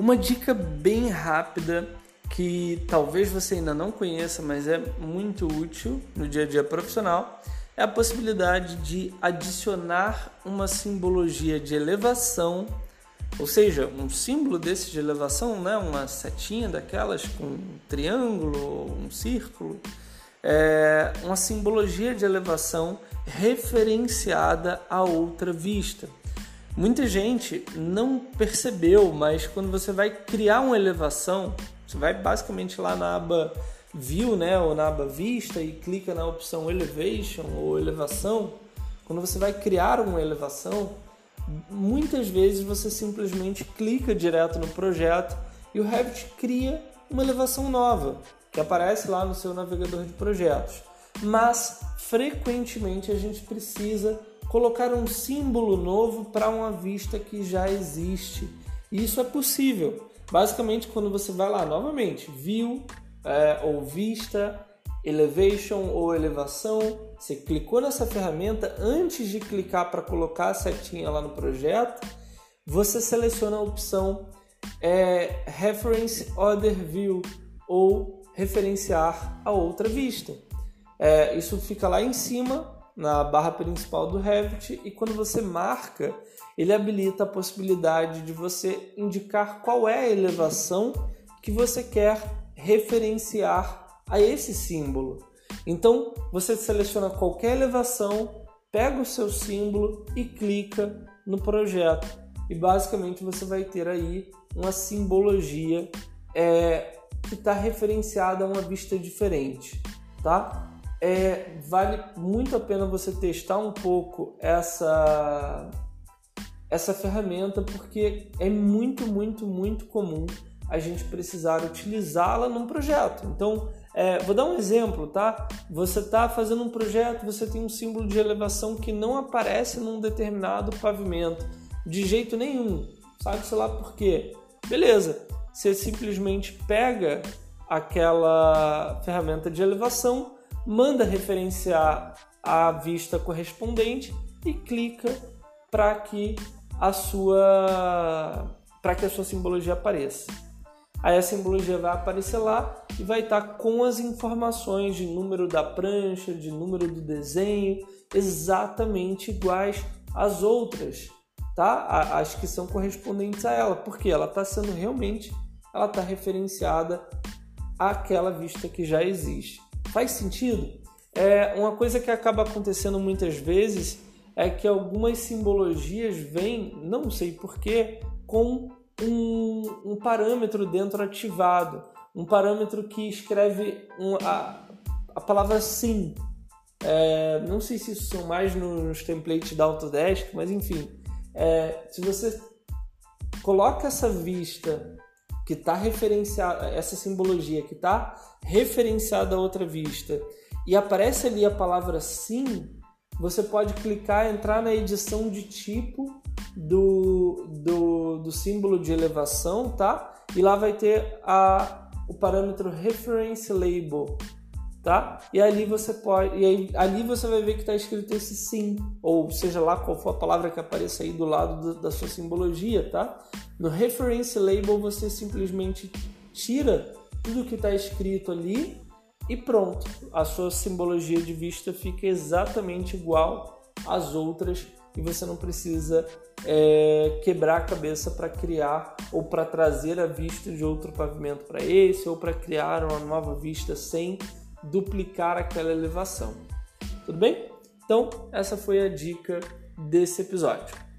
Uma dica bem rápida que talvez você ainda não conheça, mas é muito útil no dia a dia profissional, é a possibilidade de adicionar uma simbologia de elevação, ou seja, um símbolo desse de elevação, né? uma setinha daquelas com um triângulo, um círculo, é uma simbologia de elevação referenciada a outra vista. Muita gente não percebeu, mas quando você vai criar uma elevação, você vai basicamente lá na aba View, né, ou na aba Vista e clica na opção Elevation ou Elevação. Quando você vai criar uma elevação, muitas vezes você simplesmente clica direto no projeto e o Revit cria uma elevação nova que aparece lá no seu navegador de projetos. Mas frequentemente a gente precisa colocar um símbolo novo para uma vista que já existe. Isso é possível. Basicamente, quando você vai lá novamente, view é, ou vista, elevation ou elevação, você clicou nessa ferramenta antes de clicar para colocar a setinha lá no projeto, você seleciona a opção é, reference other view ou referenciar a outra vista. É, isso fica lá em cima na barra principal do Revit e quando você marca, ele habilita a possibilidade de você indicar qual é a elevação que você quer referenciar a esse símbolo. Então, você seleciona qualquer elevação, pega o seu símbolo e clica no projeto. E basicamente você vai ter aí uma simbologia é, que está referenciada a uma vista diferente, tá? É, vale muito a pena você testar um pouco essa, essa ferramenta, porque é muito, muito, muito comum a gente precisar utilizá-la num projeto. Então, é, vou dar um exemplo, tá? Você está fazendo um projeto, você tem um símbolo de elevação que não aparece num determinado pavimento, de jeito nenhum. Sabe, sei lá por quê? Beleza, você simplesmente pega aquela ferramenta de elevação, manda referenciar a vista correspondente e clica para que a sua para que a sua simbologia apareça. Aí a simbologia vai aparecer lá e vai estar com as informações de número da prancha, de número do desenho, exatamente iguais às outras, tá? As que são correspondentes a ela, porque ela está sendo realmente, ela está referenciada àquela vista que já existe. Faz sentido? É uma coisa que acaba acontecendo muitas vezes é que algumas simbologias vêm, não sei porquê, com um, um, parâmetro dentro ativado, um parâmetro que escreve um, a, a palavra sim. É, não sei se isso são mais nos templates da Autodesk, mas enfim, é, se você coloca essa vista que está referenciada, essa simbologia que está referenciada a outra vista e aparece ali a palavra sim, você pode clicar, entrar na edição de tipo do, do, do símbolo de elevação, tá? E lá vai ter a, o parâmetro reference label, tá? E ali você pode, e aí, ali você vai ver que está escrito esse sim, ou seja lá qual for a palavra que apareça aí do lado do, da sua simbologia, tá? No reference label você simplesmente tira tudo que está escrito ali e pronto, a sua simbologia de vista fica exatamente igual às outras e você não precisa é, quebrar a cabeça para criar ou para trazer a vista de outro pavimento para esse ou para criar uma nova vista sem duplicar aquela elevação. Tudo bem? Então, essa foi a dica desse episódio.